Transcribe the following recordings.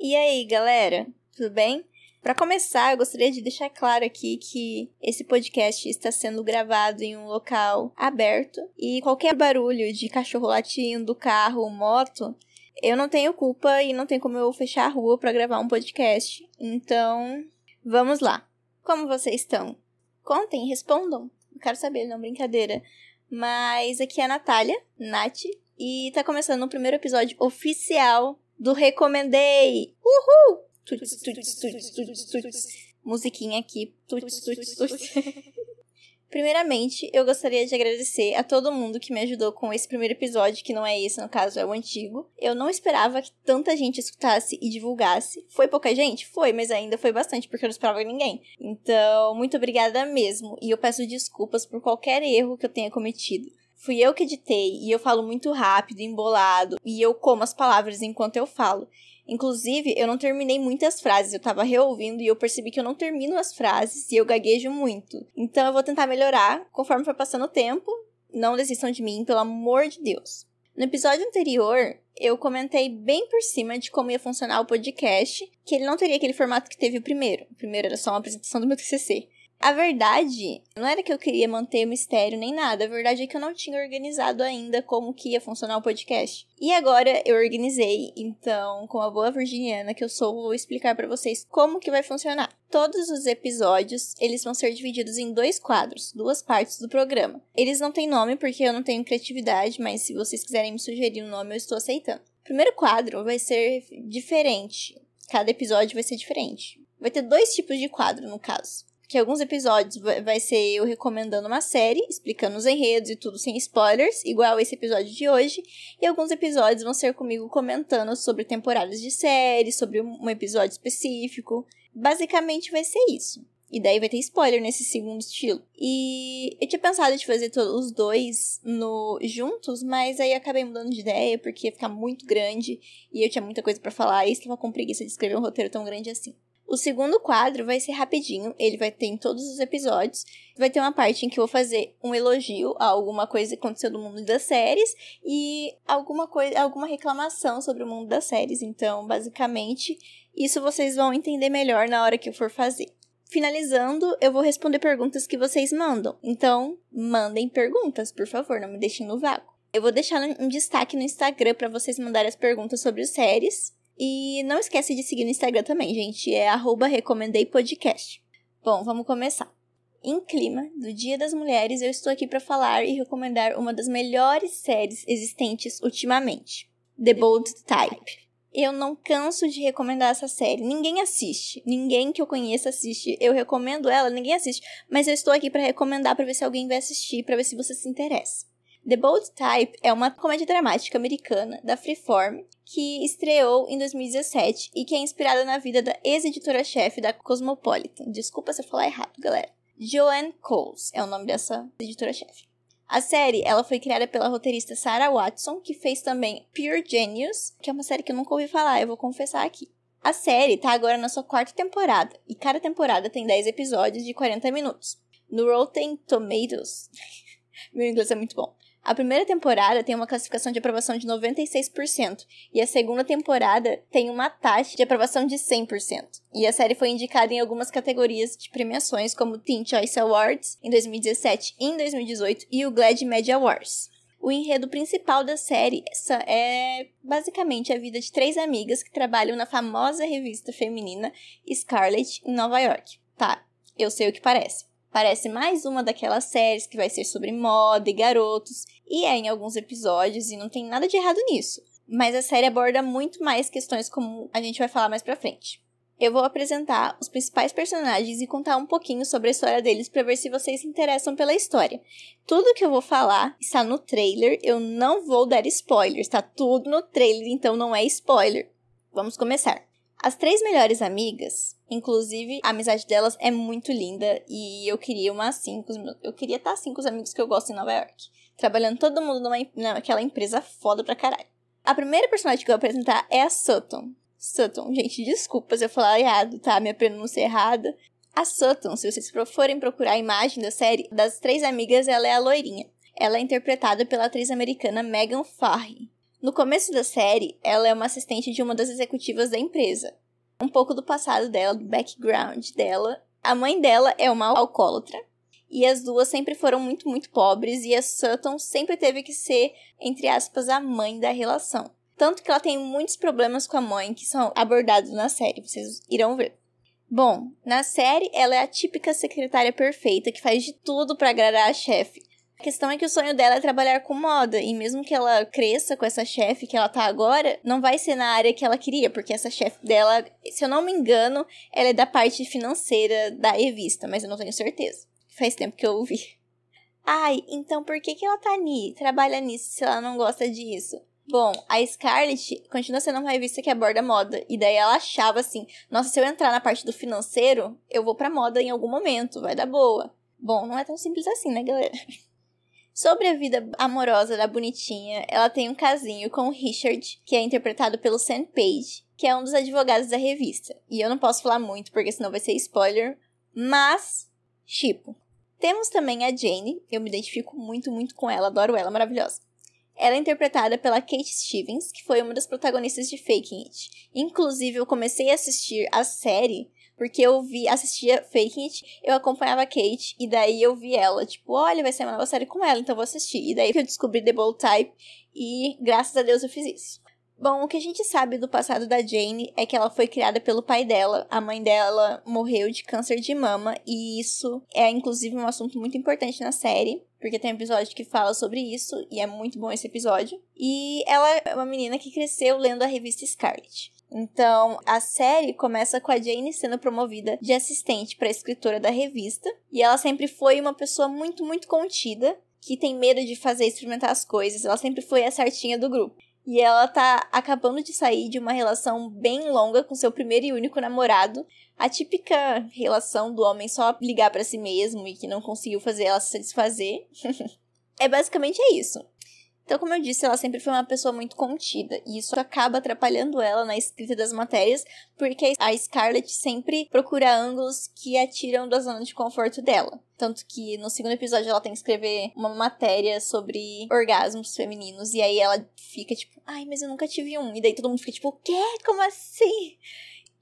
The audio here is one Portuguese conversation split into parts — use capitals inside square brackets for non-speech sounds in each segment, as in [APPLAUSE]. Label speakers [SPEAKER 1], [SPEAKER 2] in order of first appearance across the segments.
[SPEAKER 1] E aí, galera? Tudo bem? Para começar, eu gostaria de deixar claro aqui que esse podcast está sendo gravado em um local aberto e qualquer barulho de cachorro latindo, carro, moto, eu não tenho culpa e não tem como eu fechar a rua para gravar um podcast. Então, vamos lá. Como vocês estão? Contem, respondam. Eu quero saber, não brincadeira. Mas aqui é a Natália, Nath, e tá começando o primeiro episódio oficial do Recomendei. Uhul! Tuts, tuts, tuts, tuts, tuts. Musiquinha aqui. Tuts, tuts, tuts. [LAUGHS] Primeiramente, eu gostaria de agradecer a todo mundo que me ajudou com esse primeiro episódio, que não é esse, no caso, é o antigo. Eu não esperava que tanta gente escutasse e divulgasse. Foi pouca gente? Foi, mas ainda foi bastante, porque eu não esperava ninguém. Então, muito obrigada mesmo. E eu peço desculpas por qualquer erro que eu tenha cometido. Fui eu que editei e eu falo muito rápido, embolado, e eu como as palavras enquanto eu falo. Inclusive, eu não terminei muitas frases, eu tava reouvindo e eu percebi que eu não termino as frases e eu gaguejo muito. Então eu vou tentar melhorar conforme for passando o tempo. Não desistam de mim, pelo amor de Deus. No episódio anterior, eu comentei bem por cima de como ia funcionar o podcast, que ele não teria aquele formato que teve o primeiro. O primeiro era só uma apresentação do meu TCC. A verdade não era que eu queria manter o mistério nem nada, a verdade é que eu não tinha organizado ainda como que ia funcionar o podcast. E agora eu organizei, então, com a boa virginiana que eu sou, vou explicar para vocês como que vai funcionar. Todos os episódios, eles vão ser divididos em dois quadros, duas partes do programa. Eles não têm nome porque eu não tenho criatividade, mas se vocês quiserem me sugerir um nome, eu estou aceitando. O primeiro quadro vai ser diferente. Cada episódio vai ser diferente. Vai ter dois tipos de quadro, no caso que alguns episódios vai ser eu recomendando uma série, explicando os enredos e tudo sem spoilers, igual esse episódio de hoje, e alguns episódios vão ser comigo comentando sobre temporadas de série, sobre um episódio específico. Basicamente vai ser isso. E daí vai ter spoiler nesse segundo estilo. E eu tinha pensado de fazer todos os dois no juntos, mas aí acabei mudando de ideia porque ia ficar muito grande e eu tinha muita coisa para falar e estava com preguiça de escrever um roteiro tão grande assim. O segundo quadro vai ser rapidinho, ele vai ter em todos os episódios. Vai ter uma parte em que eu vou fazer um elogio a alguma coisa que aconteceu no mundo das séries e alguma coisa, alguma reclamação sobre o mundo das séries. Então, basicamente, isso vocês vão entender melhor na hora que eu for fazer. Finalizando, eu vou responder perguntas que vocês mandam. Então, mandem perguntas, por favor, não me deixem no vácuo. Eu vou deixar um destaque no Instagram para vocês mandarem as perguntas sobre as séries. E não esquece de seguir no Instagram também, gente. É recomendeipodcast. Bom, vamos começar. Em clima do Dia das Mulheres, eu estou aqui para falar e recomendar uma das melhores séries existentes ultimamente, The Bold Type. Eu não canso de recomendar essa série. Ninguém assiste. Ninguém que eu conheça assiste. Eu recomendo ela, ninguém assiste. Mas eu estou aqui para recomendar para ver se alguém vai assistir, para ver se você se interessa. The Bold Type é uma comédia dramática americana da Freeform que estreou em 2017 e que é inspirada na vida da ex-editora-chefe da Cosmopolitan. Desculpa se eu falar errado, galera. Joanne Coles é o nome dessa editora-chefe. A série ela foi criada pela roteirista Sarah Watson, que fez também Pure Genius, que é uma série que eu nunca ouvi falar, eu vou confessar aqui. A série tá agora na sua quarta temporada, e cada temporada tem 10 episódios de 40 minutos. No Rotten Tomatoes, [LAUGHS] meu inglês é muito bom. A primeira temporada tem uma classificação de aprovação de 96% e a segunda temporada tem uma taxa de aprovação de 100%. E a série foi indicada em algumas categorias de premiações como Teen Choice Awards em 2017 e em 2018 e o Glad Media Awards. O enredo principal da série é basicamente a vida de três amigas que trabalham na famosa revista feminina Scarlet em Nova York. Tá, eu sei o que parece. Parece mais uma daquelas séries que vai ser sobre moda e garotos, e é em alguns episódios, e não tem nada de errado nisso. Mas a série aborda muito mais questões como a gente vai falar mais pra frente. Eu vou apresentar os principais personagens e contar um pouquinho sobre a história deles para ver se vocês se interessam pela história. Tudo que eu vou falar está no trailer, eu não vou dar spoilers, está tudo no trailer, então não é spoiler. Vamos começar. As três melhores amigas, inclusive a amizade delas é muito linda e eu queria uma assim eu queria estar assim com os amigos que eu gosto em Nova York, trabalhando todo mundo numa, naquela empresa foda pra caralho. A primeira personagem que eu vou apresentar é a Sutton. Sutton, gente, desculpa se eu falar errado, tá? Minha pronúncia é errada. A Sutton, se vocês forem procurar a imagem da série, das três amigas, ela é a loirinha. Ela é interpretada pela atriz americana Megan Farry. No começo da série, ela é uma assistente de uma das executivas da empresa. Um pouco do passado dela, do background dela. A mãe dela é uma alcoólatra. E as duas sempre foram muito, muito pobres. E a Sutton sempre teve que ser, entre aspas, a mãe da relação. Tanto que ela tem muitos problemas com a mãe que são abordados na série, vocês irão ver. Bom, na série ela é a típica secretária perfeita que faz de tudo para agradar a chefe. A questão é que o sonho dela é trabalhar com moda, e mesmo que ela cresça com essa chefe que ela tá agora, não vai ser na área que ela queria, porque essa chefe dela, se eu não me engano, ela é da parte financeira da revista, mas eu não tenho certeza. Faz tempo que eu ouvi. Ai, então por que, que ela tá ali, trabalha nisso, se ela não gosta disso? Bom, a Scarlett continua sendo uma revista que aborda moda. E daí ela achava assim: nossa, se eu entrar na parte do financeiro, eu vou pra moda em algum momento, vai dar boa. Bom, não é tão simples assim, né, galera? [LAUGHS] Sobre a vida amorosa da bonitinha, ela tem um casinho com o Richard, que é interpretado pelo Sam Page, que é um dos advogados da revista. E eu não posso falar muito, porque senão vai ser spoiler, mas, tipo. Temos também a Jane, eu me identifico muito, muito com ela, adoro ela, maravilhosa. Ela é interpretada pela Kate Stevens, que foi uma das protagonistas de Faking It. Inclusive, eu comecei a assistir a série porque eu vi, assistia Faking It, eu acompanhava a Kate, e daí eu vi ela, tipo, olha, vai ser uma nova série com ela, então vou assistir. E daí eu descobri The Bold Type, e graças a Deus eu fiz isso. Bom, o que a gente sabe do passado da Jane é que ela foi criada pelo pai dela. A mãe dela morreu de câncer de mama, e isso é inclusive um assunto muito importante na série, porque tem um episódio que fala sobre isso, e é muito bom esse episódio. E ela é uma menina que cresceu lendo a revista Scarlet. Então, a série começa com a Jane sendo promovida de assistente para escritora da revista, e ela sempre foi uma pessoa muito, muito contida, que tem medo de fazer experimentar as coisas. Ela sempre foi a certinha do grupo. E ela tá acabando de sair de uma relação bem longa com seu primeiro e único namorado. A típica relação do homem só ligar para si mesmo e que não conseguiu fazer ela se satisfazer. [LAUGHS] é basicamente é isso. Então, como eu disse, ela sempre foi uma pessoa muito contida, e isso acaba atrapalhando ela na escrita das matérias, porque a Scarlett sempre procura ângulos que a tiram da zona de conforto dela. Tanto que no segundo episódio ela tem que escrever uma matéria sobre orgasmos femininos, e aí ela fica tipo, ai, mas eu nunca tive um. E daí todo mundo fica tipo, o quê? Como assim?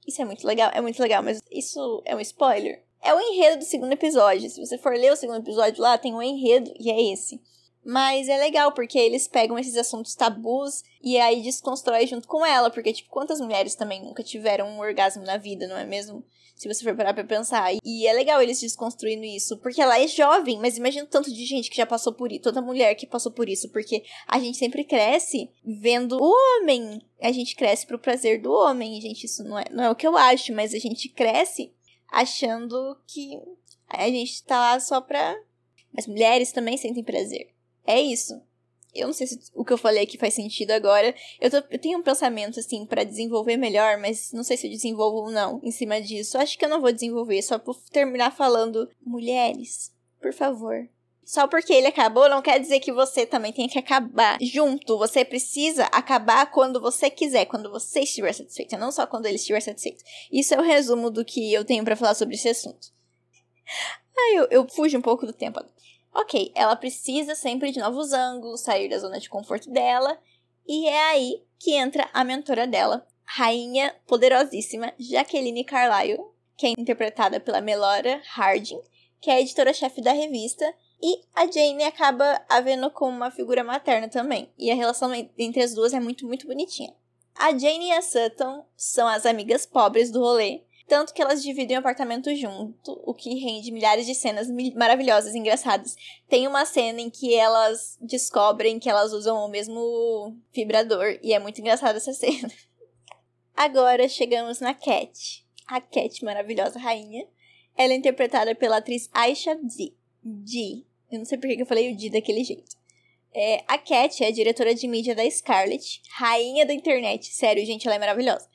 [SPEAKER 1] Isso é muito legal, é muito legal, mas isso é um spoiler. É o enredo do segundo episódio. Se você for ler o segundo episódio lá, tem um enredo, e é esse. Mas é legal, porque eles pegam esses assuntos tabus e aí desconstrói junto com ela. Porque, tipo, quantas mulheres também nunca tiveram um orgasmo na vida, não é mesmo? Se você for parar pra pensar. E é legal eles desconstruindo isso. Porque ela é jovem, mas imagina o tanto de gente que já passou por isso. Toda mulher que passou por isso. Porque a gente sempre cresce vendo o homem. A gente cresce pro prazer do homem. Gente, isso não é, não é o que eu acho, mas a gente cresce achando que a gente tá lá só pra. As mulheres também sentem prazer. É isso. Eu não sei se o que eu falei aqui faz sentido agora. Eu, tô, eu tenho um pensamento, assim, para desenvolver melhor, mas não sei se eu desenvolvo ou não em cima disso. Acho que eu não vou desenvolver, só por terminar falando. Mulheres, por favor. Só porque ele acabou não quer dizer que você também tem que acabar junto. Você precisa acabar quando você quiser, quando você estiver satisfeito, não só quando ele estiver satisfeito. Isso é o resumo do que eu tenho para falar sobre esse assunto. Ai, eu, eu fujo um pouco do tempo. Ok, ela precisa sempre de novos ângulos, sair da zona de conforto dela, e é aí que entra a mentora dela, rainha poderosíssima Jacqueline Carlyle, que é interpretada pela Melora Harding, que é a editora-chefe da revista, e a Jane acaba a vendo como uma figura materna também, e a relação entre as duas é muito, muito bonitinha. A Jane e a Sutton são as amigas pobres do rolê, tanto que elas dividem o apartamento junto, o que rende milhares de cenas maravilhosas e engraçadas. Tem uma cena em que elas descobrem que elas usam o mesmo vibrador, e é muito engraçada essa [LAUGHS] cena. Agora chegamos na Cat. A Cat, maravilhosa rainha. Ela é interpretada pela atriz Aisha D. D. Eu não sei por que eu falei o D daquele jeito. É, a Cat é a diretora de mídia da Scarlett, rainha da internet. Sério, gente, ela é maravilhosa.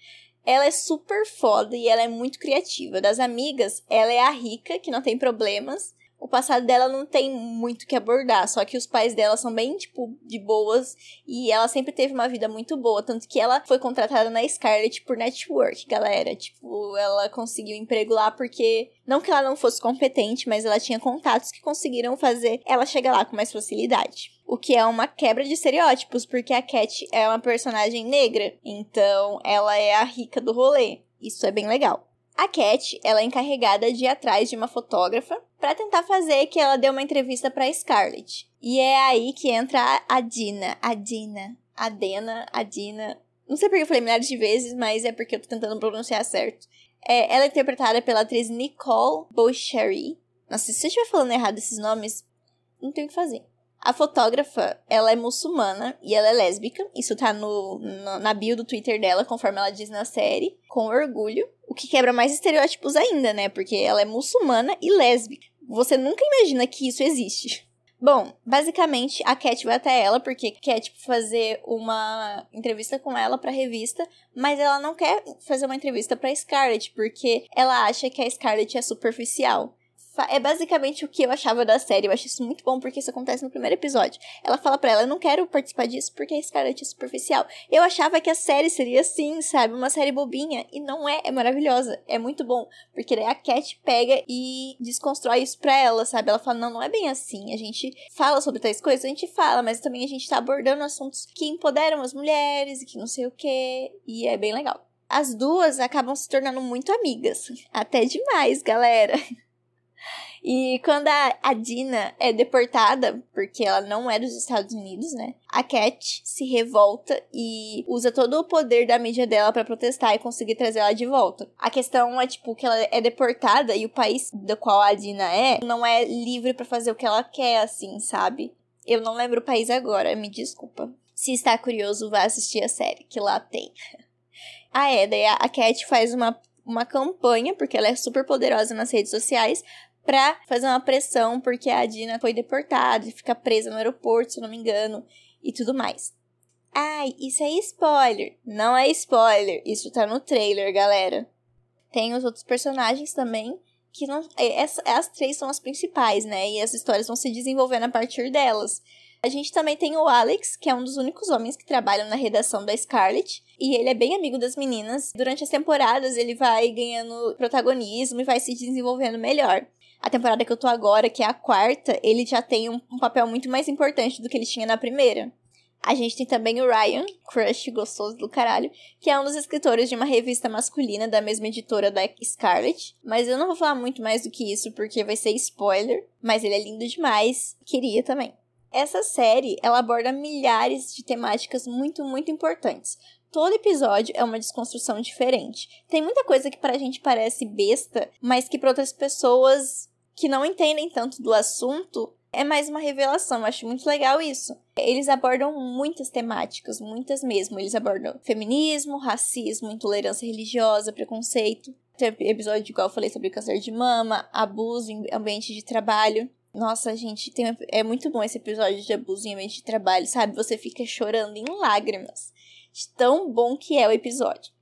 [SPEAKER 1] Ela é super foda e ela é muito criativa. Das amigas, ela é a rica, que não tem problemas. O passado dela não tem muito que abordar, só que os pais dela são bem, tipo, de boas e ela sempre teve uma vida muito boa, tanto que ela foi contratada na Scarlet por network, galera. Tipo, ela conseguiu emprego lá porque não que ela não fosse competente, mas ela tinha contatos que conseguiram fazer ela chegar lá com mais facilidade. O que é uma quebra de estereótipos, porque a Cat é uma personagem negra, então ela é a rica do rolê. Isso é bem legal. A Cat, ela é encarregada de ir atrás de uma fotógrafa para tentar fazer que ela dê uma entrevista para Scarlett. E é aí que entra a Dina, a Dina, a Dena, a Dina. Não sei porque eu falei milhares de vezes, mas é porque eu tô tentando pronunciar certo. É, ela é interpretada pela atriz Nicole Bouchery. Nossa, se eu estiver falando errado esses nomes, não tem o que fazer. A fotógrafa, ela é muçulmana e ela é lésbica. Isso tá no, no, na bio do Twitter dela, conforme ela diz na série, com orgulho. O que quebra mais estereótipos ainda, né? Porque ela é muçulmana e lésbica. Você nunca imagina que isso existe. Bom, basicamente a Cat vai até ela porque quer tipo fazer uma entrevista com ela para revista, mas ela não quer fazer uma entrevista para Scarlett porque ela acha que a Scarlett é superficial é basicamente o que eu achava da série. Eu acho isso muito bom porque isso acontece no primeiro episódio. Ela fala para ela: Eu não quero participar disso porque a Scarlett é superficial. Eu achava que a série seria assim, sabe? Uma série bobinha. E não é. É maravilhosa. É muito bom. Porque daí a Cat pega e desconstrói isso pra ela, sabe? Ela fala: Não, não é bem assim. A gente fala sobre tais coisas, a gente fala, mas também a gente tá abordando assuntos que empoderam as mulheres e que não sei o que. E é bem legal. As duas acabam se tornando muito amigas. Até demais, galera. [LAUGHS] E quando a, a Dina é deportada, porque ela não é dos Estados Unidos, né? A Cat se revolta e usa todo o poder da mídia dela para protestar e conseguir trazer ela de volta. A questão é, tipo, que ela é deportada e o país do qual a Dina é não é livre para fazer o que ela quer, assim, sabe? Eu não lembro o país agora, me desculpa. Se está curioso, vá assistir a série, que lá tem. [LAUGHS] Ah, é, daí a Cat faz uma, uma campanha, porque ela é super poderosa nas redes sociais, pra fazer uma pressão, porque a Dina foi deportada e fica presa no aeroporto, se não me engano, e tudo mais. Ai, isso é spoiler. Não é spoiler, isso tá no trailer, galera. Tem os outros personagens também, que não. É, essa, as três são as principais, né? E as histórias vão se desenvolvendo a partir delas. A gente também tem o Alex, que é um dos únicos homens que trabalham na redação da Scarlet, e ele é bem amigo das meninas. Durante as temporadas, ele vai ganhando protagonismo e vai se desenvolvendo melhor a temporada que eu tô agora, que é a quarta, ele já tem um, um papel muito mais importante do que ele tinha na primeira. A gente tem também o Ryan, crush gostoso do caralho, que é um dos escritores de uma revista masculina da mesma editora da Scarlet. Mas eu não vou falar muito mais do que isso porque vai ser spoiler. Mas ele é lindo demais. Queria também. Essa série, ela aborda milhares de temáticas muito, muito importantes. Todo episódio é uma desconstrução diferente. Tem muita coisa que pra gente parece besta, mas que para outras pessoas que não entendem tanto do assunto, é mais uma revelação. Eu acho muito legal isso. Eles abordam muitas temáticas, muitas mesmo. Eles abordam feminismo, racismo, intolerância religiosa, preconceito. Tem episódio igual eu falei sobre câncer de mama, abuso em ambiente de trabalho. Nossa, gente, tem, é muito bom esse episódio de abuso em ambiente de trabalho, sabe? Você fica chorando em lágrimas. De tão bom que é o episódio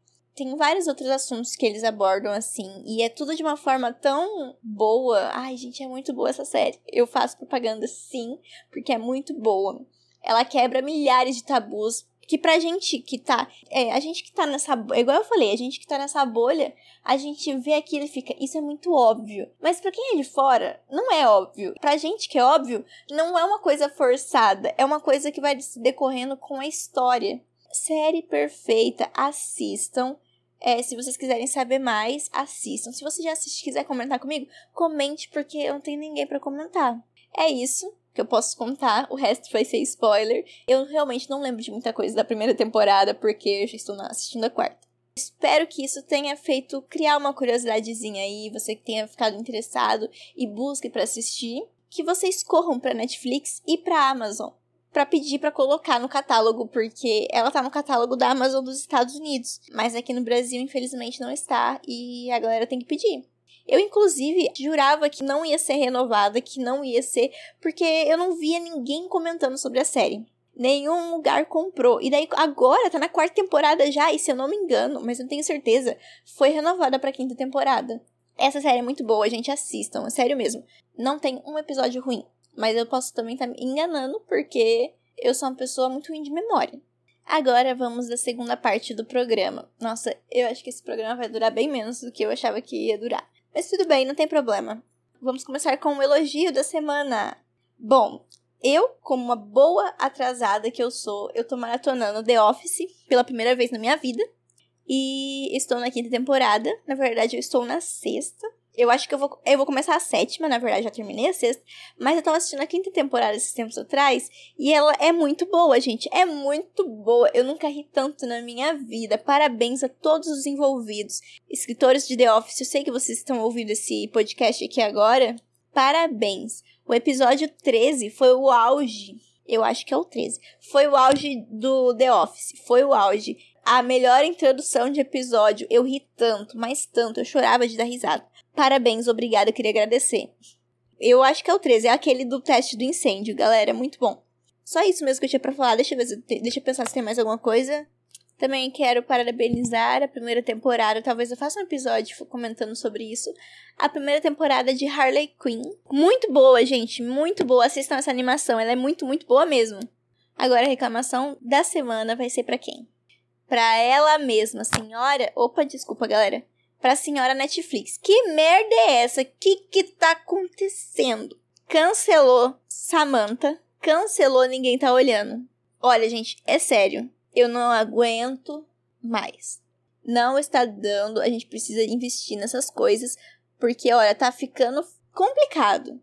[SPEAKER 1] tem vários outros assuntos que eles abordam assim, e é tudo de uma forma tão boa. Ai, gente, é muito boa essa série. Eu faço propaganda sim, porque é muito boa. Ela quebra milhares de tabus que pra gente que tá. É, a gente que tá nessa. Igual eu falei, a gente que tá nessa bolha, a gente vê aquilo e fica. Isso é muito óbvio. Mas pra quem é de fora, não é óbvio. Pra gente que é óbvio, não é uma coisa forçada. É uma coisa que vai se decorrendo com a história. Série perfeita, assistam. É, se vocês quiserem saber mais, assistam. Se você já assiste quiser comentar comigo, comente, porque eu não tenho ninguém para comentar. É isso que eu posso contar, o resto vai ser spoiler. Eu realmente não lembro de muita coisa da primeira temporada, porque eu já estou assistindo a quarta. Espero que isso tenha feito criar uma curiosidadezinha aí, você que tenha ficado interessado e busque para assistir. Que vocês corram para Netflix e para Amazon para pedir para colocar no catálogo, porque ela tá no catálogo da Amazon dos Estados Unidos, mas aqui no Brasil infelizmente não está e a galera tem que pedir. Eu, inclusive, jurava que não ia ser renovada, que não ia ser, porque eu não via ninguém comentando sobre a série. Nenhum lugar comprou. E daí agora tá na quarta temporada já, e se eu não me engano, mas não tenho certeza, foi renovada pra quinta temporada. Essa série é muito boa, gente, assistam, é sério mesmo. Não tem um episódio ruim, mas eu posso também estar tá me enganando porque eu sou uma pessoa muito ruim de memória. Agora vamos da segunda parte do programa. Nossa, eu acho que esse programa vai durar bem menos do que eu achava que ia durar. Mas tudo bem, não tem problema. Vamos começar com o elogio da semana. Bom, eu, como uma boa atrasada que eu sou, eu tô maratonando The Office pela primeira vez na minha vida. E estou na quinta temporada. Na verdade, eu estou na sexta. Eu acho que eu vou, eu vou começar a sétima, na verdade, já terminei a sexta. Mas eu tava assistindo a quinta temporada esses tempos atrás. E ela é muito boa, gente. É muito boa. Eu nunca ri tanto na minha vida. Parabéns a todos os envolvidos. Escritores de The Office, eu sei que vocês estão ouvindo esse podcast aqui agora. Parabéns. O episódio 13 foi o auge. Eu acho que é o 13. Foi o auge do The Office. Foi o auge. A melhor introdução de episódio. Eu ri tanto, mas tanto. Eu chorava de dar risada. Parabéns, obrigada. Queria agradecer. Eu acho que é o 13. É aquele do teste do incêndio, galera. Muito bom. Só isso mesmo que eu tinha pra falar. Deixa eu, ver, deixa eu pensar se tem mais alguma coisa. Também quero parabenizar a primeira temporada. Talvez eu faça um episódio comentando sobre isso. A primeira temporada de Harley Quinn. Muito boa, gente. Muito boa. Assistam essa animação. Ela é muito, muito boa mesmo. Agora a reclamação da semana vai ser para quem? Pra ela mesma, senhora. Opa, desculpa, galera. Pra senhora Netflix. Que merda é essa? Que que tá acontecendo? Cancelou Samantha. Cancelou Ninguém Tá Olhando. Olha, gente, é sério eu não aguento mais. Não está dando, a gente precisa investir nessas coisas, porque olha, tá ficando complicado.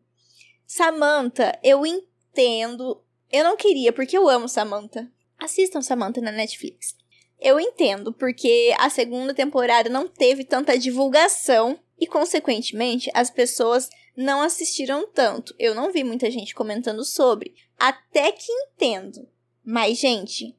[SPEAKER 1] Samantha, eu entendo. Eu não queria, porque eu amo Samantha. Assistam Samantha na Netflix. Eu entendo, porque a segunda temporada não teve tanta divulgação e, consequentemente, as pessoas não assistiram tanto. Eu não vi muita gente comentando sobre. Até que entendo. Mas, gente,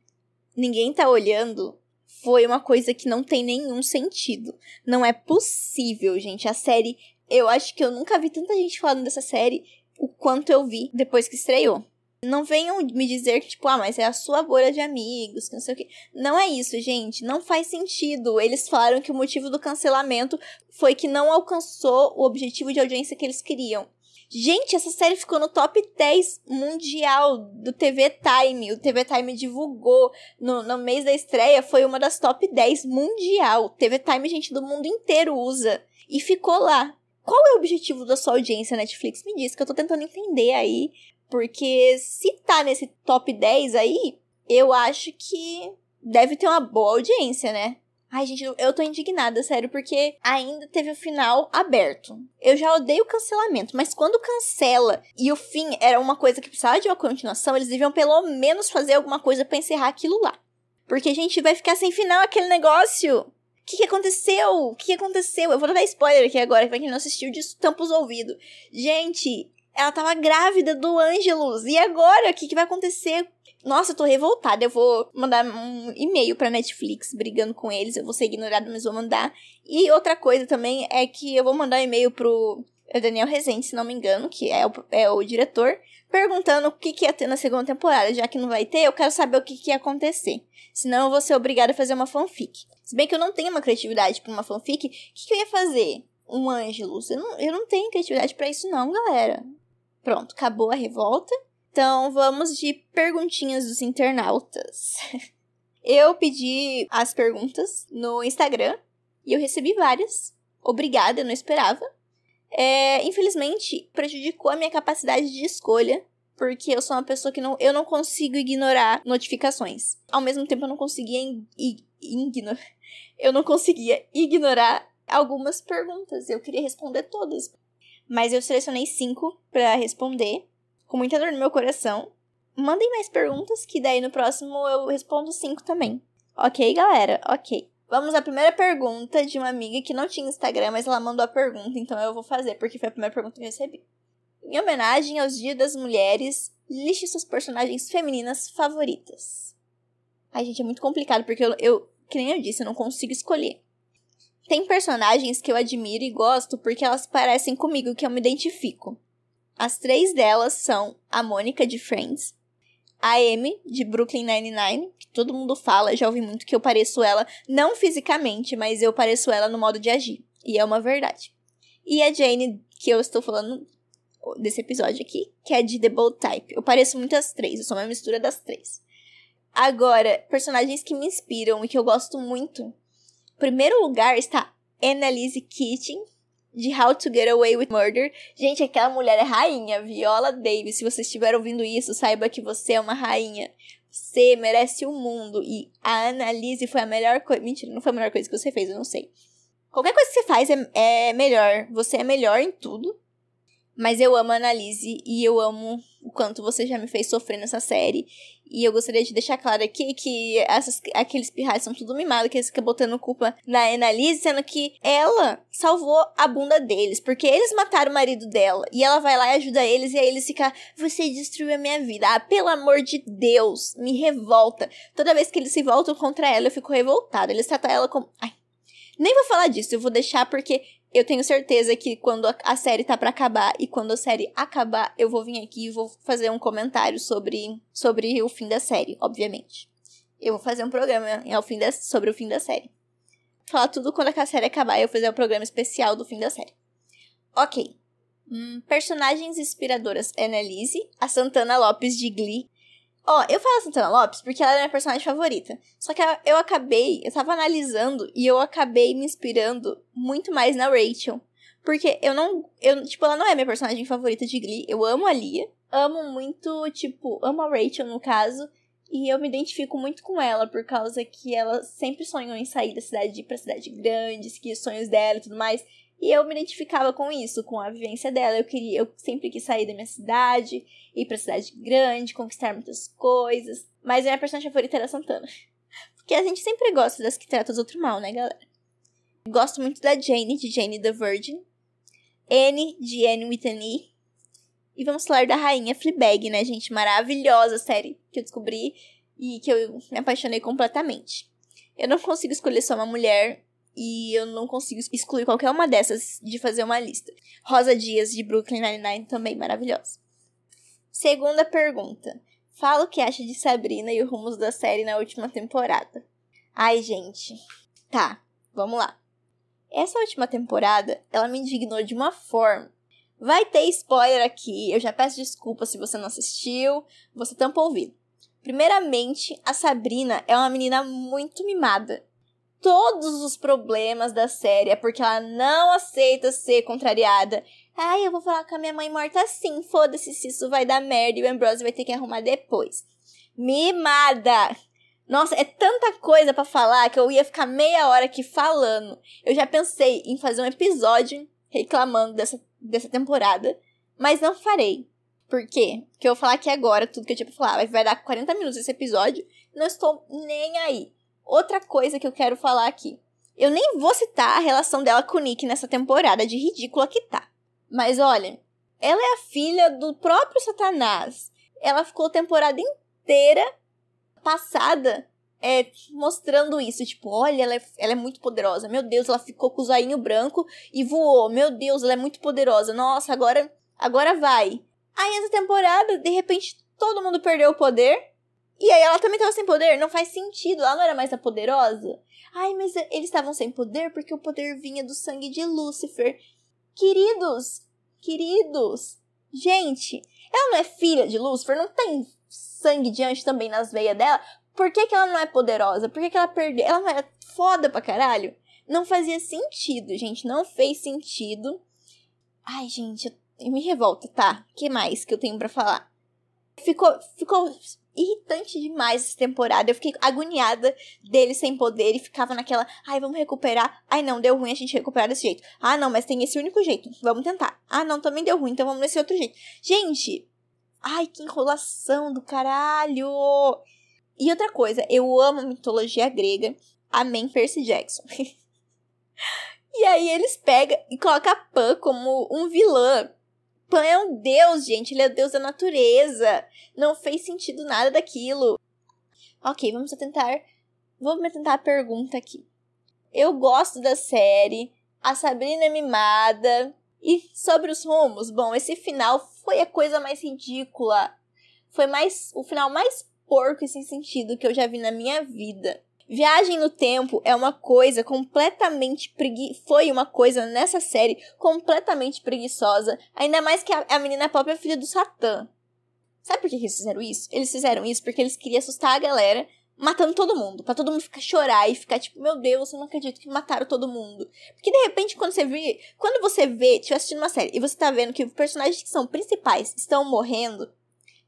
[SPEAKER 1] ninguém tá olhando foi uma coisa que não tem nenhum sentido. Não é possível, gente. A série. Eu acho que eu nunca vi tanta gente falando dessa série o quanto eu vi depois que estreou. Não venham me dizer que, tipo, ah, mas é a sua bolha de amigos, que não sei o quê. Não é isso, gente. Não faz sentido. Eles falaram que o motivo do cancelamento foi que não alcançou o objetivo de audiência que eles queriam. Gente, essa série ficou no top 10 mundial do TV Time. O TV Time divulgou no, no mês da estreia, foi uma das top 10 mundial. TV Time, gente, do mundo inteiro usa. E ficou lá. Qual é o objetivo da sua audiência, Netflix? Me diz, que eu tô tentando entender aí. Porque se tá nesse top 10 aí, eu acho que deve ter uma boa audiência, né? Ai, gente, eu tô indignada, sério, porque ainda teve o final aberto. Eu já odeio cancelamento, mas quando cancela e o fim era uma coisa que precisava de uma continuação, eles deviam pelo menos fazer alguma coisa para encerrar aquilo lá. Porque a gente vai ficar sem final aquele negócio. O que, que aconteceu? O que, que aconteceu? Eu vou dar spoiler aqui agora, pra quem não assistiu, disso tampa os ouvidos. Gente, ela tava grávida do Ângelus. E agora? O que, que vai acontecer? Nossa, eu tô revoltada. Eu vou mandar um e-mail pra Netflix brigando com eles. Eu vou ser ignorada, mas vou mandar. E outra coisa também é que eu vou mandar um e-mail pro Daniel Rezende, se não me engano, que é o, é o diretor, perguntando o que, que ia ter na segunda temporada. Já que não vai ter, eu quero saber o que, que ia acontecer. Senão eu vou ser obrigada a fazer uma fanfic. Se bem que eu não tenho uma criatividade pra uma fanfic, o que, que eu ia fazer? Um Ângelus? Eu não, eu não tenho criatividade para isso, não, galera. Pronto, acabou a revolta. Então vamos de perguntinhas dos internautas. [LAUGHS] eu pedi as perguntas no Instagram e eu recebi várias. Obrigada, eu não esperava. É, infelizmente, prejudicou a minha capacidade de escolha, porque eu sou uma pessoa que não, eu não consigo ignorar notificações. Ao mesmo tempo, eu não conseguia ignorar. [LAUGHS] Eu não conseguia ignorar algumas perguntas. Eu queria responder todas. Mas eu selecionei cinco para responder com muita dor no meu coração. Mandem mais perguntas, que daí no próximo eu respondo cinco também. Ok, galera? Ok. Vamos à primeira pergunta de uma amiga que não tinha Instagram, mas ela mandou a pergunta, então eu vou fazer, porque foi a primeira pergunta que eu recebi. Em homenagem aos Dias das Mulheres, liste suas personagens femininas favoritas. Ai, gente, é muito complicado, porque eu, eu que nem eu disse, eu não consigo escolher. Tem personagens que eu admiro e gosto porque elas parecem comigo, que eu me identifico. As três delas são a Mônica de Friends, a Amy de Brooklyn Nine-Nine, que todo mundo fala, já ouvi muito que eu pareço ela, não fisicamente, mas eu pareço ela no modo de agir. E é uma verdade. E a Jane, que eu estou falando desse episódio aqui, que é de The Bold Type. Eu pareço muito as três, eu sou uma mistura das três. Agora, personagens que me inspiram e que eu gosto muito. Primeiro lugar está Annalise Keating, de How to Get Away with Murder. Gente, aquela mulher é rainha, Viola Davis. Se você estiver ouvindo isso, saiba que você é uma rainha. Você merece o mundo. E a Annalise foi a melhor coisa. Mentira, não foi a melhor coisa que você fez, eu não sei. Qualquer coisa que você faz é, é melhor. Você é melhor em tudo. Mas eu amo a Annalise e eu amo o quanto você já me fez sofrer nessa série. E eu gostaria de deixar claro aqui que essas, aqueles pirrais são tudo mimados, que eles ficam botando culpa na Annalise, sendo que ela salvou a bunda deles, porque eles mataram o marido dela. E ela vai lá e ajuda eles, e aí eles ficam, você destruiu a minha vida. Ah, pelo amor de Deus, me revolta. Toda vez que eles se voltam contra ela, eu fico revoltada. Eles tratam ela como. Ai, nem vou falar disso, eu vou deixar porque eu tenho certeza que quando a série tá para acabar e quando a série acabar, eu vou vir aqui e vou fazer um comentário sobre, sobre o fim da série, obviamente. Eu vou fazer um programa ao fim da, sobre o fim da série. Falar tudo quando a série acabar, eu fazer um programa especial do fim da série. Ok. Hum, personagens inspiradoras: Annalise, a Santana Lopes de Glee, Ó, eu falo Santana Lopes porque ela é minha personagem favorita. Só que eu acabei, eu tava analisando e eu acabei me inspirando muito mais na Rachel. Porque eu não. Eu, tipo, ela não é minha personagem favorita de Glee. Eu amo a Lia. Amo muito, tipo, amo a Rachel no caso. E eu me identifico muito com ela por causa que ela sempre sonhou em sair da cidade pra cidade grande, seguir os sonhos dela e tudo mais. E eu me identificava com isso, com a vivência dela. Eu queria, eu sempre quis sair da minha cidade, ir pra cidade grande, conquistar muitas coisas. Mas a minha personagem favorita era a Santana. [LAUGHS] Porque a gente sempre gosta das que tratam os outros mal, né, galera? Gosto muito da Jane, de Jane the Virgin. Anne, de Anne with an E. E vamos falar da rainha Fleabag, né, gente? Maravilhosa série que eu descobri e que eu me apaixonei completamente. Eu não consigo escolher só uma mulher, e eu não consigo excluir qualquer uma dessas de fazer uma lista. Rosa Dias, de Brooklyn Nine-Nine, também maravilhosa. Segunda pergunta. Fala o que acha de Sabrina e o rumos da série na última temporada. Ai, gente. Tá, vamos lá. Essa última temporada, ela me indignou de uma forma. Vai ter spoiler aqui, eu já peço desculpa se você não assistiu, você tampa ouvido. Primeiramente, a Sabrina é uma menina muito mimada todos os problemas da série é porque ela não aceita ser contrariada. Ai, eu vou falar com a minha mãe morta assim, foda-se se isso vai dar merda e o Ambrose vai ter que arrumar depois. Mimada! Nossa, é tanta coisa para falar que eu ia ficar meia hora aqui falando. Eu já pensei em fazer um episódio reclamando dessa, dessa temporada, mas não farei. Por quê? Porque eu vou falar aqui agora tudo que eu tinha pra falar. Vai dar 40 minutos esse episódio. Não estou nem aí. Outra coisa que eu quero falar aqui. Eu nem vou citar a relação dela com o Nick nessa temporada, de ridícula que tá. Mas olha, ela é a filha do próprio Satanás. Ela ficou a temporada inteira passada é, mostrando isso. Tipo, olha, ela é, ela é muito poderosa. Meu Deus, ela ficou com o zainho branco e voou. Meu Deus, ela é muito poderosa. Nossa, agora, agora vai. Aí essa temporada, de repente, todo mundo perdeu o poder. E aí ela também tava sem poder? Não faz sentido. Ela não era mais a poderosa? Ai, mas eles estavam sem poder porque o poder vinha do sangue de Lúcifer. Queridos, queridos, gente, ela não é filha de Lúcifer? Não tem sangue de anjo também nas veias dela? Por que, que ela não é poderosa? Por que, que ela perdeu? Ela não era foda pra caralho? Não fazia sentido, gente. Não fez sentido. Ai, gente, eu me revolta, tá? Que mais que eu tenho para falar? Ficou, ficou irritante demais essa temporada. Eu fiquei agoniada dele sem poder e ficava naquela, ai, vamos recuperar. Ai, não, deu ruim a gente recuperar desse jeito. Ah, não, mas tem esse único jeito. Vamos tentar. Ah, não, também deu ruim, então vamos nesse outro jeito. Gente, ai, que enrolação do caralho. E outra coisa, eu amo mitologia grega. Amém, Percy Jackson. [LAUGHS] e aí eles pegam e colocam a Pan como um vilã Pan é um deus, gente. Ele é o deus da natureza. Não fez sentido nada daquilo. Ok, vamos tentar. Vamos tentar a pergunta aqui. Eu gosto da série. A Sabrina é mimada. E sobre os rumos, bom, esse final foi a coisa mais ridícula. Foi mais o final mais porco e sem sentido que eu já vi na minha vida. Viagem no tempo é uma coisa completamente pregui... foi uma coisa nessa série completamente preguiçosa, ainda mais que a, a menina é a própria filha do Satã. Sabe por que eles fizeram isso? Eles fizeram isso porque eles queriam assustar a galera, matando todo mundo, para todo mundo ficar chorar e ficar tipo, meu Deus, eu não acredito que mataram todo mundo. Porque de repente quando você vê, quando você vê, estiver assistindo uma série e você tá vendo que os personagens que são principais estão morrendo,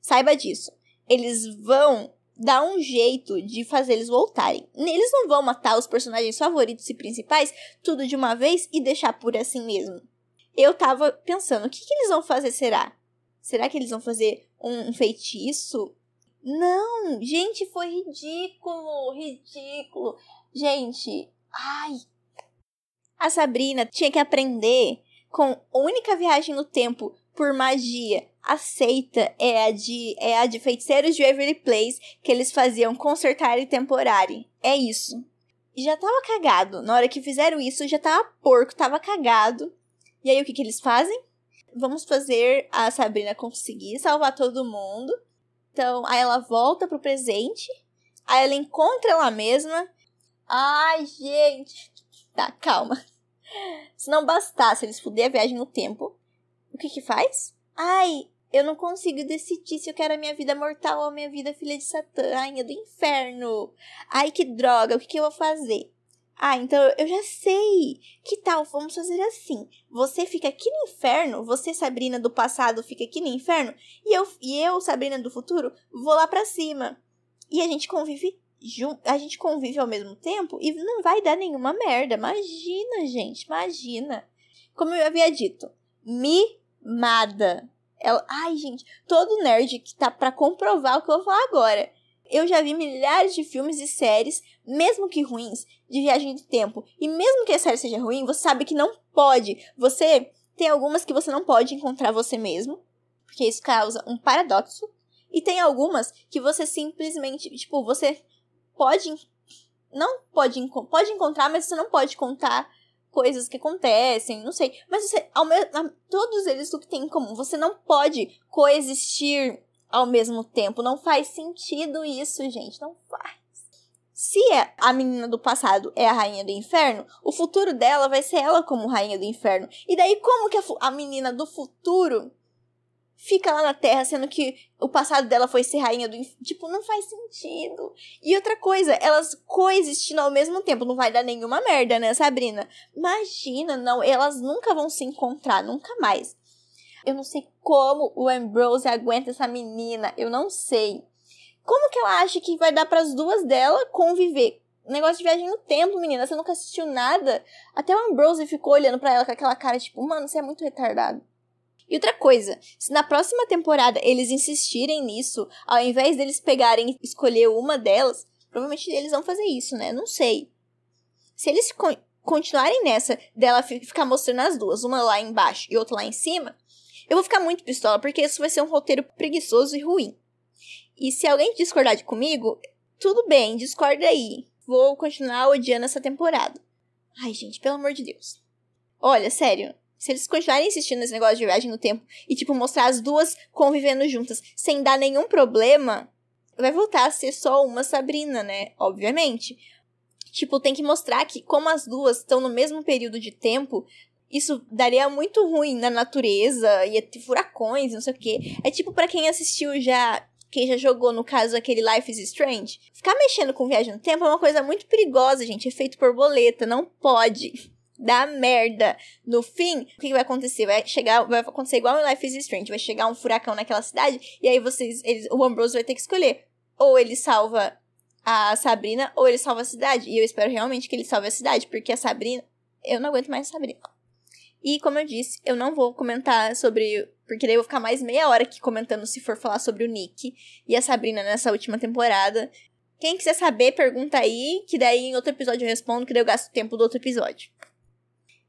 [SPEAKER 1] saiba disso. Eles vão dá um jeito de fazer eles voltarem. Eles não vão matar os personagens favoritos e principais tudo de uma vez e deixar por assim mesmo. Eu tava pensando, o que, que eles vão fazer será? Será que eles vão fazer um, um feitiço? Não, gente, foi ridículo, ridículo. Gente, ai. A Sabrina tinha que aprender com única viagem no tempo por magia aceita é a de é a de feiticeiros de Waverly Place que eles faziam consertar e temporário. É isso. E já tava cagado. Na hora que fizeram isso, já tava porco, tava cagado. E aí o que que eles fazem? Vamos fazer a Sabrina conseguir salvar todo mundo. Então, aí ela volta pro presente. Aí ela encontra ela mesma. Ai, gente. Tá, calma. [LAUGHS] Se não bastasse eles fuder a viagem no tempo, o que que faz? Ai, eu não consigo decidir se eu quero a minha vida mortal ou a minha vida filha de Satã, rainha do inferno. Ai, que droga, o que, que eu vou fazer? Ah, então eu já sei. Que tal? Vamos fazer assim. Você fica aqui no inferno, você, Sabrina do passado, fica aqui no inferno, e eu, e eu Sabrina do futuro, vou lá pra cima. E a gente convive a gente convive ao mesmo tempo e não vai dar nenhuma merda. Imagina, gente, imagina. Como eu havia dito, mimada. Ela, ai, gente, todo nerd que tá para comprovar o que eu vou falar agora. Eu já vi milhares de filmes e séries, mesmo que ruins, de viagem de tempo. E mesmo que a série seja ruim, você sabe que não pode. Você tem algumas que você não pode encontrar você mesmo, porque isso causa um paradoxo. E tem algumas que você simplesmente, tipo, você pode não pode pode encontrar, mas você não pode contar coisas que acontecem, não sei. Mas você, ao me, todos eles o que tem em comum, você não pode coexistir ao mesmo tempo. Não faz sentido isso, gente. Não faz. Se é a menina do passado é a rainha do inferno, o futuro dela vai ser ela como rainha do inferno. E daí, como que a, a menina do futuro fica lá na Terra, sendo que o passado dela foi ser rainha do inferno. Tipo, não faz sentido. E outra coisa, elas coexistindo ao mesmo tempo. Não vai dar nenhuma merda, né, Sabrina? Imagina, não. Elas nunca vão se encontrar, nunca mais. Eu não sei como o Ambrose aguenta essa menina. Eu não sei. Como que ela acha que vai dar para as duas dela conviver? Negócio de viagem no tempo, menina. Você nunca assistiu nada. Até o Ambrose ficou olhando para ela com aquela cara, tipo, mano, você é muito retardado. E outra coisa, se na próxima temporada eles insistirem nisso, ao invés deles pegarem e escolher uma delas, provavelmente eles vão fazer isso, né? Não sei. Se eles co continuarem nessa dela ficar mostrando as duas, uma lá embaixo e outra lá em cima, eu vou ficar muito pistola, porque isso vai ser um roteiro preguiçoso e ruim. E se alguém discordar de comigo, tudo bem, discorda aí. Vou continuar odiando essa temporada. Ai, gente, pelo amor de Deus. Olha, sério, se eles continuarem insistindo nesse negócio de viagem no tempo e, tipo, mostrar as duas convivendo juntas sem dar nenhum problema, vai voltar a ser só uma Sabrina, né? Obviamente. Tipo, tem que mostrar que, como as duas estão no mesmo período de tempo, isso daria muito ruim na natureza, ia ter furacões, não sei o quê. É tipo para quem assistiu já quem já jogou, no caso, aquele Life is Strange, ficar mexendo com viagem no tempo é uma coisa muito perigosa, gente. É feito borboleta, não pode dar merda. No fim, o que vai acontecer? Vai chegar, vai acontecer igual em Life is Strange, vai chegar um furacão naquela cidade e aí vocês, eles, o Ambrose vai ter que escolher. Ou ele salva a Sabrina ou ele salva a cidade. E eu espero realmente que ele salve a cidade, porque a Sabrina, eu não aguento mais a Sabrina. E como eu disse, eu não vou comentar sobre. Porque daí eu vou ficar mais meia hora aqui comentando se for falar sobre o Nick e a Sabrina nessa última temporada. Quem quiser saber, pergunta aí, que daí em outro episódio eu respondo, que daí eu gasto tempo do outro episódio.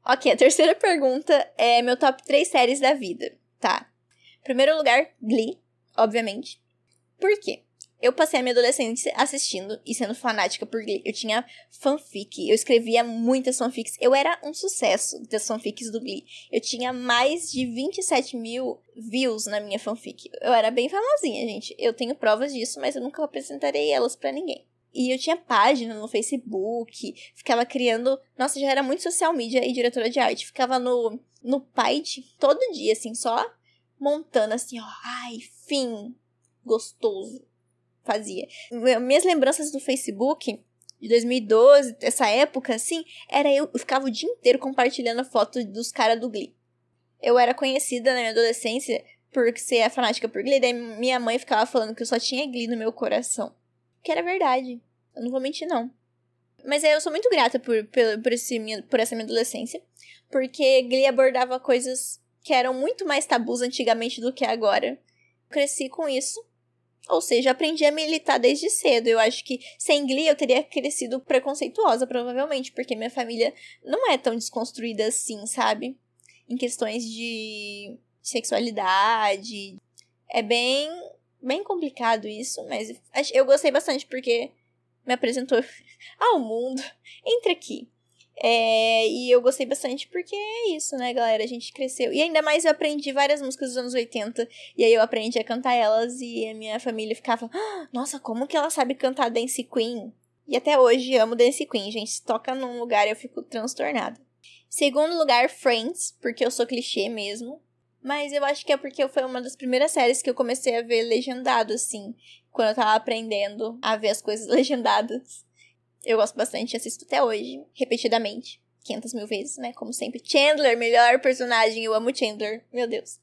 [SPEAKER 1] Ok, a terceira pergunta é meu top 3 séries da vida, tá? Primeiro lugar, Glee, obviamente. Por quê? Eu passei a minha adolescência assistindo e sendo fanática por Glee. Eu tinha fanfic, eu escrevia muitas fanfics. Eu era um sucesso das fanfics do Glee. Eu tinha mais de 27 mil views na minha fanfic. Eu era bem famosinha, gente. Eu tenho provas disso, mas eu nunca apresentarei elas para ninguém. E eu tinha página no Facebook, ficava criando. Nossa, já era muito social media e diretora de arte. Ficava no, no Paint todo dia, assim, só montando assim, ó. Ai, fim. Gostoso. Fazia. Minhas lembranças do Facebook de 2012, essa época, assim, era eu, eu ficava o dia inteiro compartilhando foto dos caras do Glee. Eu era conhecida na minha adolescência por ser fanática por Glee, daí minha mãe ficava falando que eu só tinha Glee no meu coração. Que era verdade. Eu não vou mentir, não. Mas eu sou muito grata por, por, por, esse, por essa minha adolescência, porque Glee abordava coisas que eram muito mais tabus antigamente do que agora. Cresci com isso ou seja, aprendi a militar desde cedo. Eu acho que sem Glee eu teria crescido preconceituosa, provavelmente, porque minha família não é tão desconstruída assim, sabe? Em questões de sexualidade. É bem, bem complicado isso, mas eu gostei bastante porque me apresentou [LAUGHS] ao mundo. Entre aqui. É, e eu gostei bastante porque é isso, né, galera? A gente cresceu. E ainda mais eu aprendi várias músicas dos anos 80. E aí eu aprendi a cantar elas e a minha família ficava: ah, Nossa, como que ela sabe cantar Dance Queen? E até hoje amo Dance Queen, gente. Se toca num lugar eu fico transtornada. Segundo lugar, Friends, porque eu sou clichê mesmo. Mas eu acho que é porque foi uma das primeiras séries que eu comecei a ver legendado, assim. Quando eu tava aprendendo a ver as coisas [LAUGHS] legendadas. Eu gosto bastante, assisto até hoje, repetidamente. 500 mil vezes, né? Como sempre. Chandler, melhor personagem. Eu amo Chandler. Meu Deus.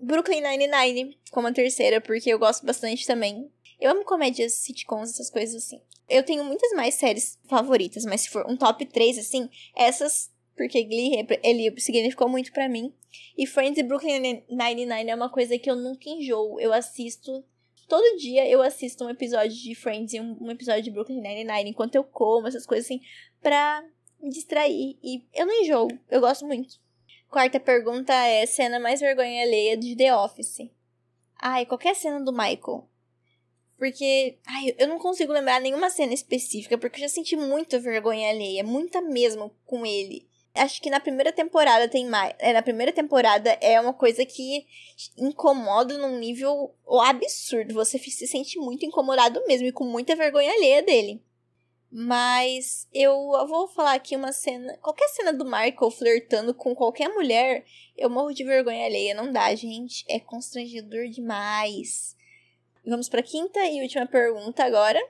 [SPEAKER 1] Brooklyn Nine-Nine como a terceira, porque eu gosto bastante também. Eu amo comédias, sitcoms, essas coisas assim. Eu tenho muitas mais séries favoritas, mas se for um top 3, assim, essas, porque Glee, ele significou muito para mim. E Friends e Brooklyn Nine-Nine é uma coisa que eu nunca enjoo. Eu assisto Todo dia eu assisto um episódio de Friends e um, episódio de Brooklyn Nine-Nine enquanto eu como, essas coisas assim, pra me distrair. E eu não enjoo, eu gosto muito. Quarta pergunta é: cena mais vergonha alheia de The Office? Ai, qualquer cena do Michael. Porque, ai, eu não consigo lembrar nenhuma cena específica, porque eu já senti muita vergonha alheia, muita mesmo com ele. Acho que na primeira temporada tem mais. É, na primeira temporada é uma coisa que incomoda num nível absurdo. Você se sente muito incomodado mesmo e com muita vergonha alheia dele. Mas eu vou falar aqui uma cena. Qualquer cena do Michael flertando com qualquer mulher, eu morro de vergonha alheia. Não dá, gente. É constrangedor demais. Vamos para a quinta e última pergunta agora.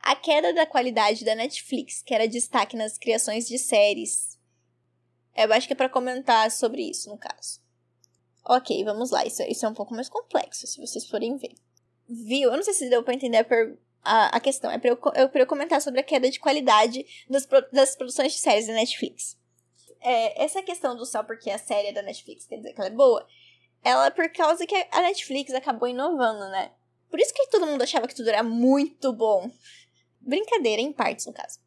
[SPEAKER 1] A queda da qualidade da Netflix, que era destaque nas criações de séries, eu acho que é para comentar sobre isso, no caso. Ok, vamos lá. Isso, isso é um pouco mais complexo, se vocês forem ver. Viu? Eu não sei se deu pra entender a, a, a questão. É pra eu, pra eu comentar sobre a queda de qualidade das, das produções de séries da Netflix. É, essa questão do só porque a série é da Netflix quer dizer que ela é boa, ela é por causa que a Netflix acabou inovando, né? Por isso que todo mundo achava que tudo era muito bom. Brincadeira, em partes, no caso.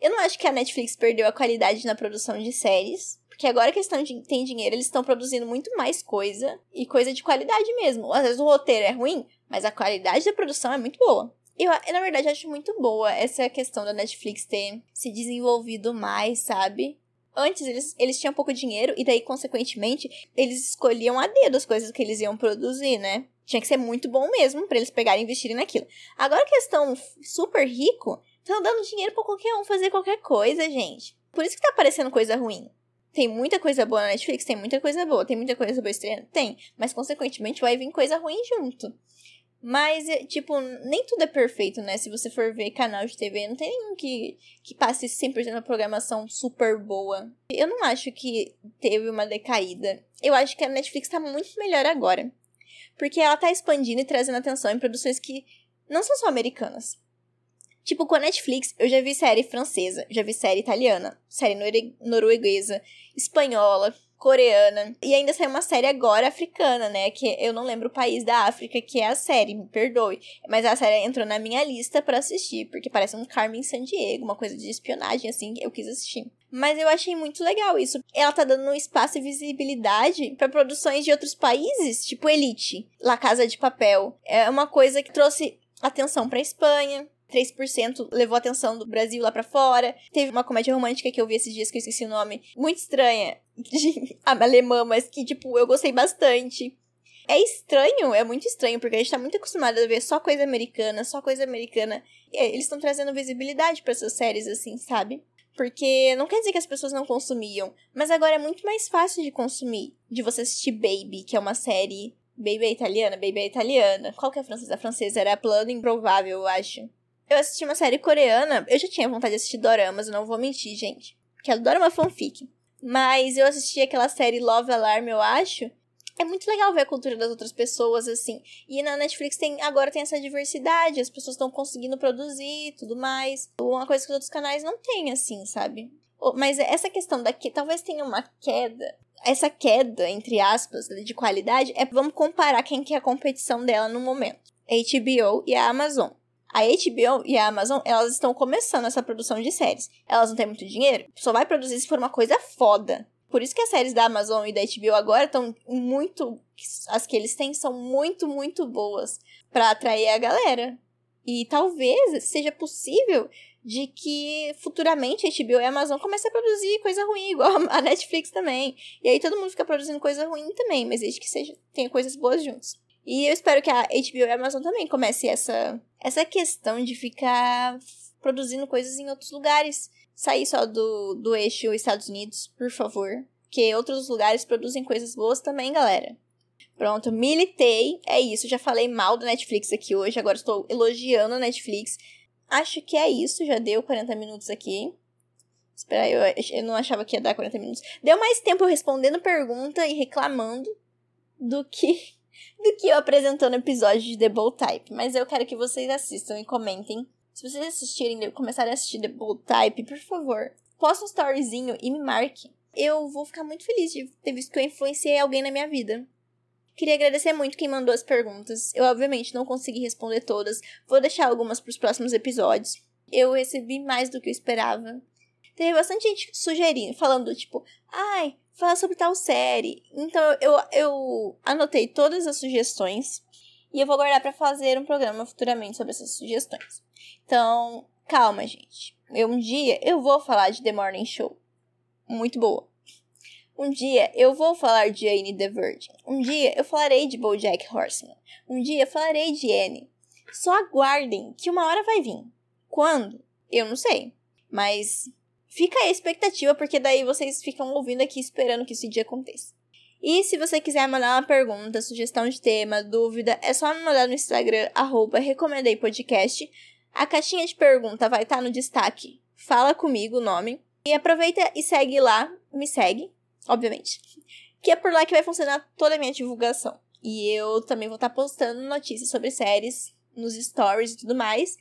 [SPEAKER 1] Eu não acho que a Netflix perdeu a qualidade na produção de séries, porque agora que eles tão, têm dinheiro, eles estão produzindo muito mais coisa e coisa de qualidade mesmo. Às vezes o roteiro é ruim, mas a qualidade da produção é muito boa. Eu, na verdade, acho muito boa essa questão da Netflix ter se desenvolvido mais, sabe? Antes eles, eles tinham pouco dinheiro e daí, consequentemente, eles escolhiam a dedo as coisas que eles iam produzir, né? Tinha que ser muito bom mesmo para eles pegarem e investirem naquilo. Agora que eles estão super rico, Estão dando dinheiro pra qualquer um fazer qualquer coisa, gente. Por isso que tá aparecendo coisa ruim. Tem muita coisa boa na Netflix, tem muita coisa boa, tem muita coisa boa estreando? Tem. Mas, consequentemente, vai vir coisa ruim junto. Mas, é, tipo, nem tudo é perfeito, né? Se você for ver canal de TV, não tem nenhum que, que passe 100% da programação super boa. Eu não acho que teve uma decaída. Eu acho que a Netflix tá muito melhor agora. Porque ela tá expandindo e trazendo atenção em produções que não são só americanas. Tipo, com a Netflix, eu já vi série francesa, já vi série italiana, série norueguesa, espanhola, coreana. E ainda saiu uma série agora africana, né? Que eu não lembro o país da África que é a série, me perdoe. Mas a série entrou na minha lista para assistir, porque parece um Carmen Sandiego, uma coisa de espionagem, assim, eu quis assistir. Mas eu achei muito legal isso. Ela tá dando espaço e visibilidade para produções de outros países, tipo Elite, La Casa de Papel. É uma coisa que trouxe atenção para Espanha, 3% levou a atenção do Brasil lá para fora. Teve uma comédia romântica que eu vi esses dias que eu esqueci o nome, muito estranha, de [LAUGHS] alemã, mas que, tipo, eu gostei bastante. é estranho, é muito estranho, porque a gente tá muito acostumado a ver só coisa americana, só coisa americana. E eles estão trazendo visibilidade para essas séries, assim, sabe? Porque não quer dizer que as pessoas não consumiam, mas agora é muito mais fácil de consumir. De você assistir Baby, que é uma série. Baby é italiana? Baby é italiana. Qual que é a francesa? A francesa era Plano Improvável, eu acho. Eu assisti uma série coreana. Eu já tinha vontade de assistir doramas, não vou mentir, gente. Que é dorama fanfic. Mas eu assisti aquela série Love Alarm, eu acho é muito legal ver a cultura das outras pessoas, assim. E na Netflix tem agora tem essa diversidade, as pessoas estão conseguindo produzir e tudo mais. Uma coisa que os outros canais não têm, assim, sabe? Mas essa questão daqui, talvez tenha uma queda. Essa queda, entre aspas, de qualidade, é vamos comparar quem que é a competição dela no momento. HBO e a Amazon. A HBO e a Amazon, elas estão começando essa produção de séries. Elas não têm muito dinheiro, só vai produzir se for uma coisa foda. Por isso que as séries da Amazon e da HBO agora estão muito. As que eles têm são muito, muito boas para atrair a galera. E talvez seja possível de que futuramente a HBO e a Amazon comecem a produzir coisa ruim, igual a Netflix também. E aí todo mundo fica produzindo coisa ruim também, mas desde que seja, tenha coisas boas juntos. E eu espero que a HBO e a Amazon também comece essa, essa questão de ficar produzindo coisas em outros lugares sair só do, do eixo Estados Unidos, por favor. Que outros lugares produzem coisas boas também, galera. Pronto, militei. É isso. Já falei mal da Netflix aqui hoje. Agora estou elogiando a Netflix. Acho que é isso. Já deu 40 minutos aqui. Espera aí, eu, eu não achava que ia dar 40 minutos. Deu mais tempo respondendo pergunta e reclamando do que do que eu apresentando episódio de The Bold Type. Mas eu quero que vocês assistam e comentem se vocês assistirem começarem a assistir The Bold Type, por favor, posta um storyzinho e me marque. Eu vou ficar muito feliz de ter visto que eu influenciei alguém na minha vida. Queria agradecer muito quem mandou as perguntas. Eu, obviamente, não consegui responder todas. Vou deixar algumas para os próximos episódios. Eu recebi mais do que eu esperava. Teve bastante gente sugerindo, falando, tipo, ai, fala sobre tal série. Então, eu, eu anotei todas as sugestões e eu vou guardar para fazer um programa futuramente sobre essas sugestões. Então, calma, gente. Eu, um dia eu vou falar de The Morning Show. Muito boa. Um dia eu vou falar de Anne the Virgin. Um dia eu falarei de BoJack Horseman. Um dia eu falarei de Anne. Só aguardem que uma hora vai vir. Quando? Eu não sei. Mas fica a expectativa, porque daí vocês ficam ouvindo aqui esperando que esse dia aconteça. E se você quiser mandar uma pergunta, sugestão de tema, dúvida, é só me mandar no Instagram, arroba recomendeipodcast. A caixinha de pergunta vai estar tá no destaque. Fala comigo o nome. E aproveita e segue lá, me segue, obviamente. Que é por lá que vai funcionar toda a minha divulgação. E eu também vou estar tá postando notícias sobre séries nos stories e tudo mais.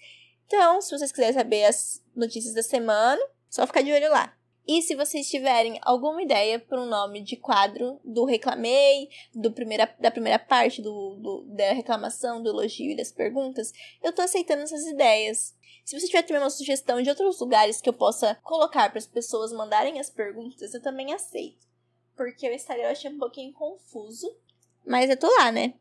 [SPEAKER 1] Então, se vocês quiserem saber as notícias da semana, só ficar de olho lá. E se vocês tiverem alguma ideia para um nome de quadro do Reclamei, do primeira, da primeira parte do, do, da reclamação, do elogio e das perguntas, eu tô aceitando essas ideias. Se você tiver também uma sugestão de outros lugares que eu possa colocar para as pessoas mandarem as perguntas, eu também aceito. Porque o Instagram eu achei um pouquinho confuso. Mas eu tô lá, né?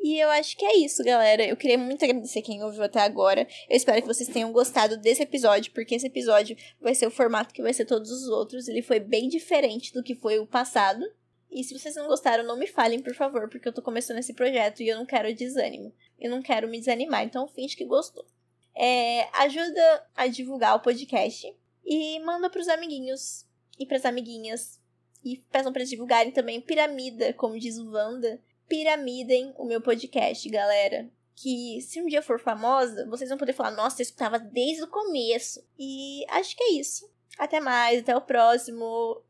[SPEAKER 1] E eu acho que é isso, galera. Eu queria muito agradecer quem ouviu até agora. Eu espero que vocês tenham gostado desse episódio, porque esse episódio vai ser o formato que vai ser todos os outros. Ele foi bem diferente do que foi o passado. E se vocês não gostaram, não me falem, por favor, porque eu tô começando esse projeto e eu não quero desânimo. Eu não quero me desanimar, então finge que gostou. É, ajuda a divulgar o podcast e manda pros amiguinhos e pras amiguinhas. E peçam pra eles divulgarem também Piramida, como diz o Wanda piramidem o meu podcast, galera. Que se um dia for famosa, vocês vão poder falar, nossa, eu escutava desde o começo. E acho que é isso. Até mais, até o próximo.